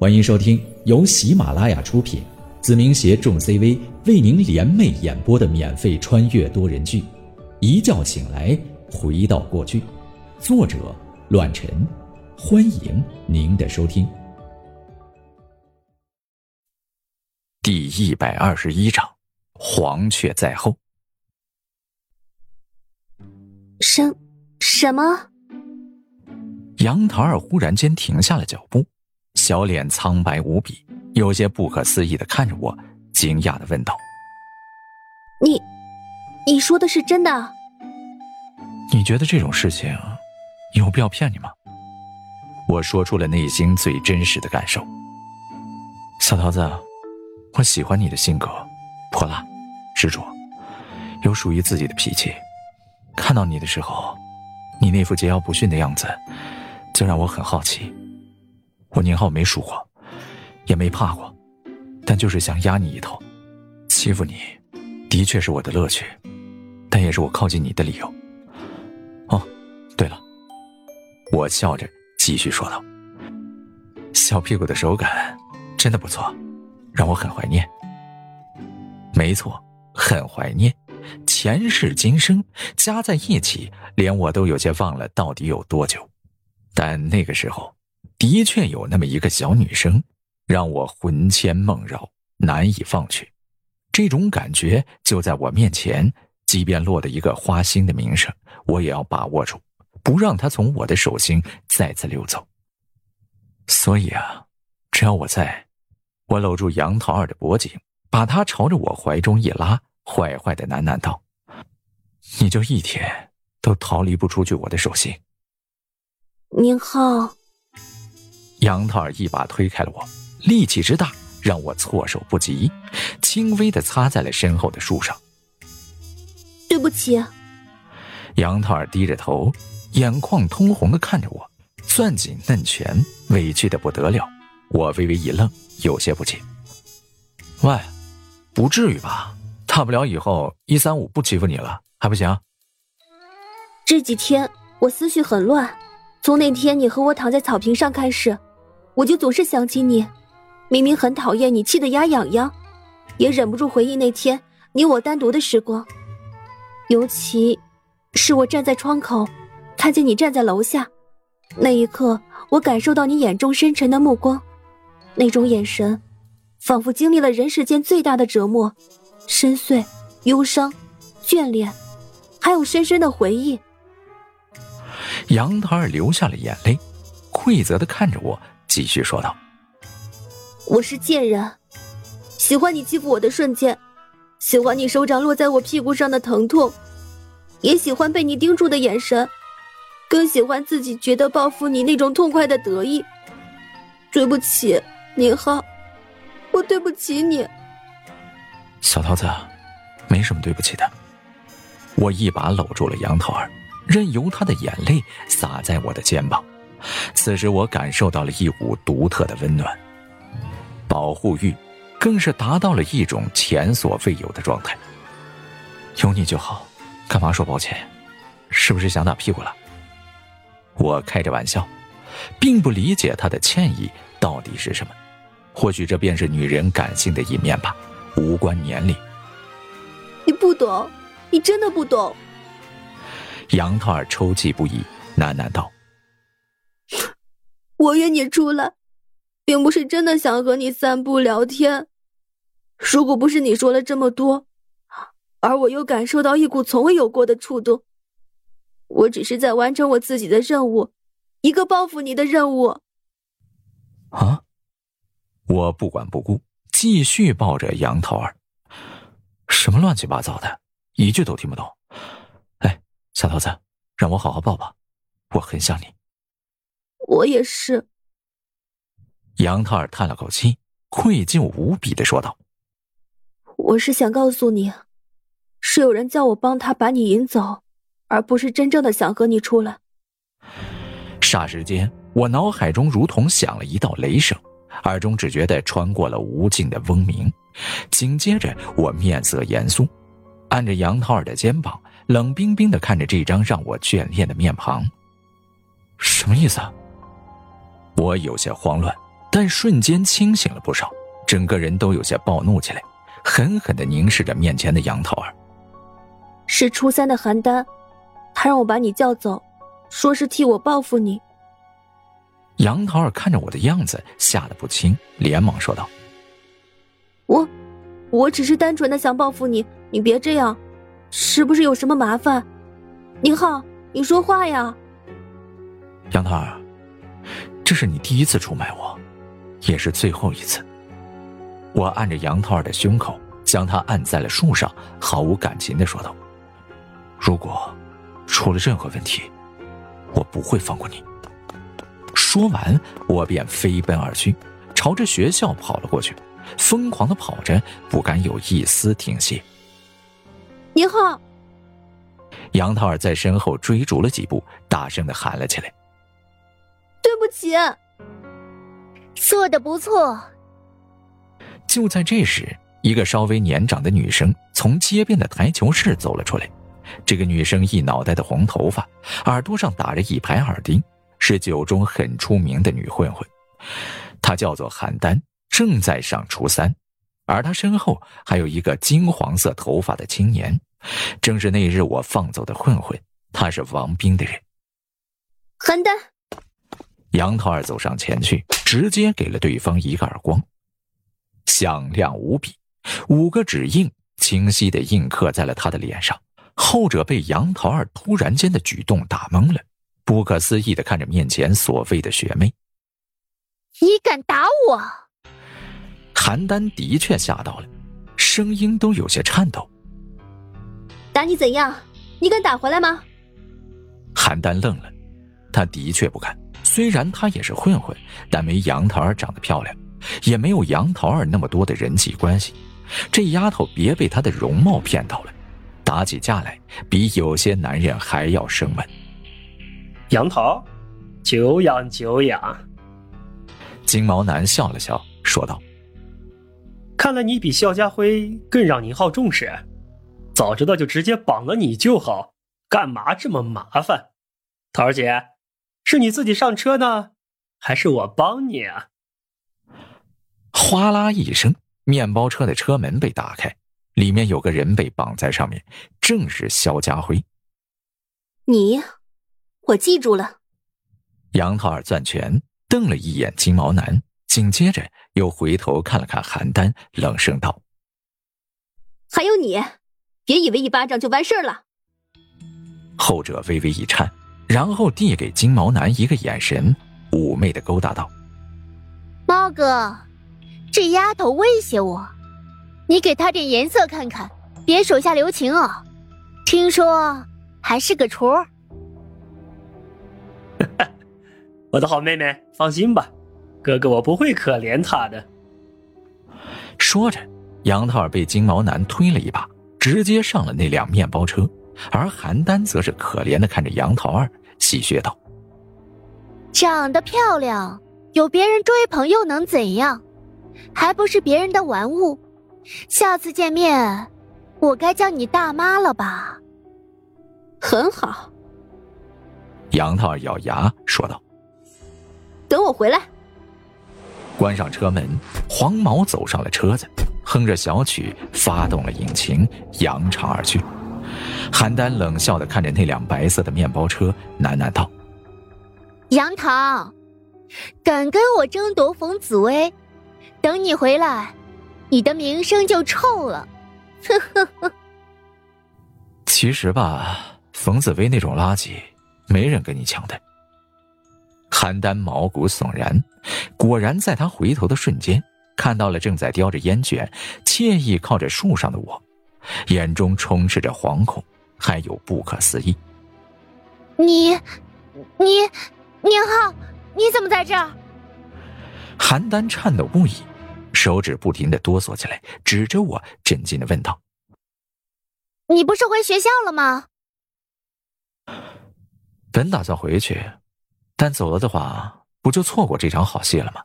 欢迎收听由喜马拉雅出品，子明携众 CV 为您联袂演播的免费穿越多人剧《一觉醒来回到过去》，作者：乱臣。欢迎您的收听。第一百二十一章，黄雀在后。什什么？杨桃儿忽然间停下了脚步，小脸苍白无比，有些不可思议的看着我，惊讶的问道：“你，你说的是真的？你觉得这种事情有必要骗你吗？”我说出了内心最真实的感受。小桃子，我喜欢你的性格，泼辣、执着，有属于自己的脾气。看到你的时候，你那副桀骜不驯的样子。就让我很好奇，我宁浩没输过，也没怕过，但就是想压你一头，欺负你，的确是我的乐趣，但也是我靠近你的理由。哦，对了，我笑着继续说道：“小屁股的手感真的不错，让我很怀念。没错，很怀念，前世今生加在一起，连我都有些忘了到底有多久。”但那个时候，的确有那么一个小女生，让我魂牵梦绕，难以放弃。这种感觉就在我面前，即便落得一个花心的名声，我也要把握住，不让她从我的手心再次溜走。所以啊，只要我在，我搂住杨桃儿的脖颈，把她朝着我怀中一拉，坏坏的喃喃道：“你就一天都逃离不出去我的手心。”宁浩，杨桃儿一把推开了我，力气之大让我措手不及，轻微的擦在了身后的树上。对不起。杨桃儿低着头，眼眶通红的看着我，攥紧嫩拳，委屈的不得了。我微微一愣，有些不解。喂，不至于吧？大不了以后一三五不欺负你了，还不行？这几天我思绪很乱。从那天你和我躺在草坪上开始，我就总是想起你。明明很讨厌你，气得牙痒痒，也忍不住回忆那天你我单独的时光。尤其是我站在窗口，看见你站在楼下，那一刻，我感受到你眼中深沉的目光，那种眼神，仿佛经历了人世间最大的折磨，深邃、忧伤、眷恋，还有深深的回忆。杨桃儿流下了眼泪，愧责的看着我，继续说道：“我是贱人，喜欢你欺负我的瞬间，喜欢你手掌落在我屁股上的疼痛，也喜欢被你盯住的眼神，更喜欢自己觉得报复你那种痛快的得意。对不起，宁浩，我对不起你。”小桃子，没什么对不起的。我一把搂住了杨桃儿。任由她的眼泪洒在我的肩膀，此时我感受到了一股独特的温暖。保护欲，更是达到了一种前所未有的状态。有你就好，干嘛说抱歉？是不是想打屁股了？我开着玩笑，并不理解他的歉意到底是什么。或许这便是女人感性的一面吧，无关年龄。你不懂，你真的不懂。杨桃儿抽泣不已，喃喃道：“我约你出来，并不是真的想和你散步聊天。如果不是你说了这么多，而我又感受到一股从未有过的触动，我只是在完成我自己的任务，一个报复你的任务。”啊！我不管不顾，继续抱着杨桃儿。什么乱七八糟的，一句都听不懂。哎小桃子，让我好好抱抱，我很想你。我也是。杨桃儿叹了口气，愧疚无比的说道：“我是想告诉你，是有人叫我帮他把你引走，而不是真正的想和你出来。”霎时间，我脑海中如同响了一道雷声，耳中只觉得穿过了无尽的嗡鸣。紧接着，我面色严肃，按着杨桃儿的肩膀。冷冰冰的看着这张让我眷恋的面庞，什么意思？啊？我有些慌乱，但瞬间清醒了不少，整个人都有些暴怒起来，狠狠的凝视着面前的杨桃儿。是初三的邯郸，他让我把你叫走，说是替我报复你。杨桃儿看着我的样子，吓得不轻，连忙说道：“我，我只是单纯的想报复你，你别这样，是不是有什么麻烦？宁浩，你说话呀！”杨桃儿，这是你第一次出卖我，也是最后一次。我按着杨桃儿的胸口，将她按在了树上，毫无感情的说道。如果出了任何问题，我不会放过你。说完，我便飞奔而去，朝着学校跑了过去，疯狂的跑着，不敢有一丝停歇。宁浩，杨桃儿在身后追逐了几步，大声的喊了起来：“对不起，做的不错。”就在这时，一个稍微年长的女生从街边的台球室走了出来。这个女生一脑袋的红头发，耳朵上打着一排耳钉，是酒中很出名的女混混。她叫做邯郸，正在上初三，而她身后还有一个金黄色头发的青年，正是那日我放走的混混。他是王斌的人。邯郸，杨桃儿走上前去，直接给了对方一个耳光，响亮无比，五个指印清晰的印刻在了他的脸上。后者被杨桃儿突然间的举动打懵了，不可思议的看着面前所谓的学妹。你敢打我？邯郸的确吓到了，声音都有些颤抖。打你怎样？你敢打回来吗？邯郸愣了，他的确不敢。虽然他也是混混，但没杨桃儿长得漂亮，也没有杨桃儿那么多的人际关系。这丫头别被她的容貌骗到了。打起架来，比有些男人还要生猛。杨桃，久仰久仰。金毛男笑了笑，说道：“看来你比肖家辉更让宁浩重视。早知道就直接绑了你就好，干嘛这么麻烦？桃儿姐，是你自己上车呢，还是我帮你啊？”哗啦一声，面包车的车门被打开。里面有个人被绑在上面，正是肖家辉。你，我记住了。杨桃儿攥拳，瞪了一眼金毛男，紧接着又回头看了看邯郸，冷声道：“还有你，别以为一巴掌就完事儿了。”后者微微一颤，然后递给金毛男一个眼神，妩媚的勾搭道：“猫哥，这丫头威胁我。”你给她点颜色看看，别手下留情哦！听说还是个雏。我的好妹妹，放心吧，哥哥我不会可怜她的。说着，杨桃儿被金毛男推了一把，直接上了那辆面包车，而邯郸则是可怜的看着杨桃儿，戏谑道：“长得漂亮，有别人追捧又能怎样？还不是别人的玩物。”下次见面，我该叫你大妈了吧？很好。杨桃儿咬牙说道：“等我回来。”关上车门，黄毛走上了车子，哼着小曲，发动了引擎，扬长而去。邯郸冷笑的看着那辆白色的面包车，喃喃道：“杨桃，敢跟我争夺冯紫薇，等你回来。”你的名声就臭了，呵呵呵。其实吧，冯紫薇那种垃圾，没人跟你抢的。邯郸毛骨悚然，果然在他回头的瞬间，看到了正在叼着烟卷、惬意靠着树上的我，眼中充斥着惶恐，还有不可思议。你，你，宁浩，你怎么在这儿？邯郸颤抖不已。手指不停的哆嗦起来，指着我，震惊的问道：“你不是回学校了吗？”本打算回去，但走了的话，不就错过这场好戏了吗？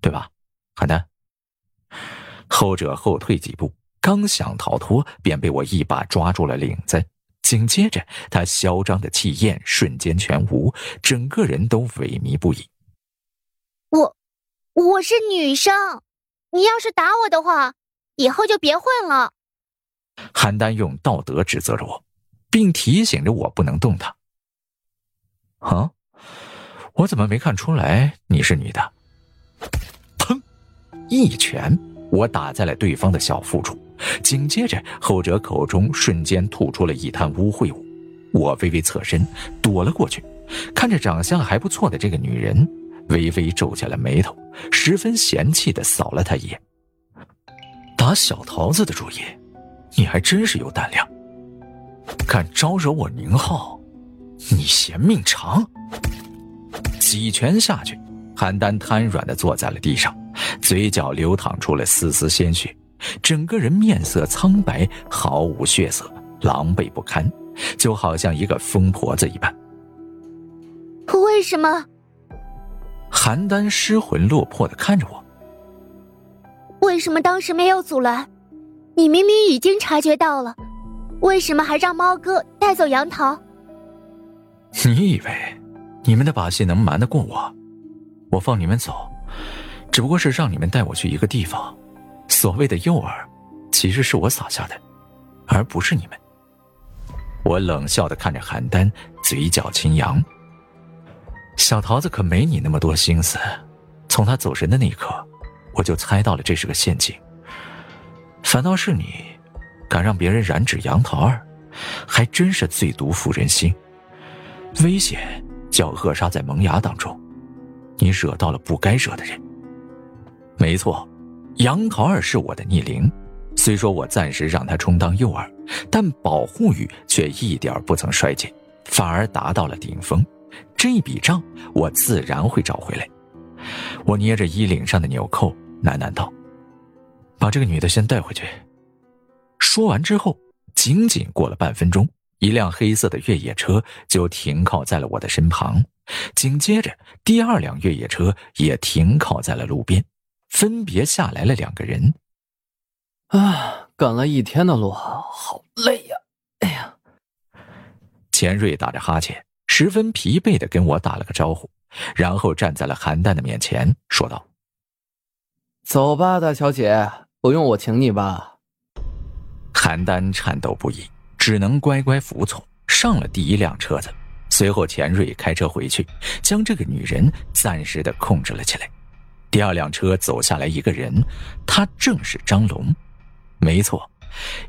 对吧，邯郸？后者后退几步，刚想逃脱，便被我一把抓住了领子。紧接着，他嚣张的气焰瞬间全无，整个人都萎靡不已。我，我是女生，你要是打我的话，以后就别混了。邯郸用道德指责着我，并提醒着我不能动他。啊，我怎么没看出来你是女的？砰，一拳，我打在了对方的小腹处，紧接着后者口中瞬间吐出了一滩污秽物。我微微侧身躲了过去，看着长相还不错的这个女人，微微皱起了眉头，十分嫌弃的扫了她一眼。打小桃子的主意，你还真是有胆量。敢招惹我宁浩，你嫌命长。几拳下去，邯郸瘫软的坐在了地上，嘴角流淌出了丝丝鲜血，整个人面色苍白，毫无血色，狼狈不堪。就好像一个疯婆子一般。为什么？邯郸失魂落魄的看着我。为什么当时没有阻拦？你明明已经察觉到了，为什么还让猫哥带走杨桃？你以为你们的把戏能瞒得过我？我放你们走，只不过是让你们带我去一个地方。所谓的诱饵，其实是我撒下的，而不是你们。我冷笑的看着邯郸，嘴角轻扬。小桃子可没你那么多心思，从他走神的那一刻，我就猜到了这是个陷阱。反倒是你，敢让别人染指杨桃儿，还真是最毒妇人心。危险就要扼杀在萌芽当中，你惹到了不该惹的人。没错，杨桃儿是我的逆鳞。虽说我暂时让他充当诱饵，但保护欲却一点不曾衰减，反而达到了顶峰。这笔账我自然会找回来。我捏着衣领上的纽扣，喃喃道：“把这个女的先带回去。”说完之后，仅仅过了半分钟，一辆黑色的越野车就停靠在了我的身旁，紧接着第二辆越野车也停靠在了路边，分别下来了两个人。啊，赶了一天的路，好累呀！哎呀，钱瑞打着哈欠，十分疲惫的跟我打了个招呼，然后站在了韩丹的面前，说道：“走吧，大小姐，不用我请你吧？”韩丹颤抖不已，只能乖乖服从，上了第一辆车子。随后，钱瑞开车回去，将这个女人暂时的控制了起来。第二辆车走下来一个人，他正是张龙。没错，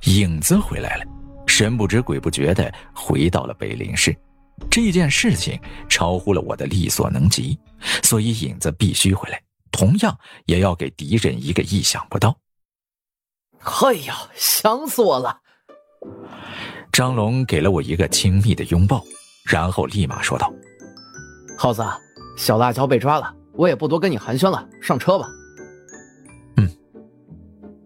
影子回来了，神不知鬼不觉的回到了北林市。这件事情超乎了我的力所能及，所以影子必须回来，同样也要给敌人一个意想不到。哎呀，想死我了！张龙给了我一个亲密的拥抱，然后立马说道：“耗子，小辣椒被抓了，我也不多跟你寒暄了，上车吧。”嗯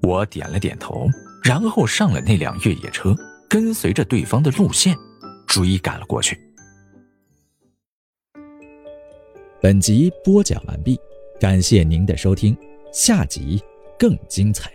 我点了点头，然后上了那辆越野车，跟随着对方的路线追赶了过去。本集播讲完毕，感谢您的收听，下集更精彩。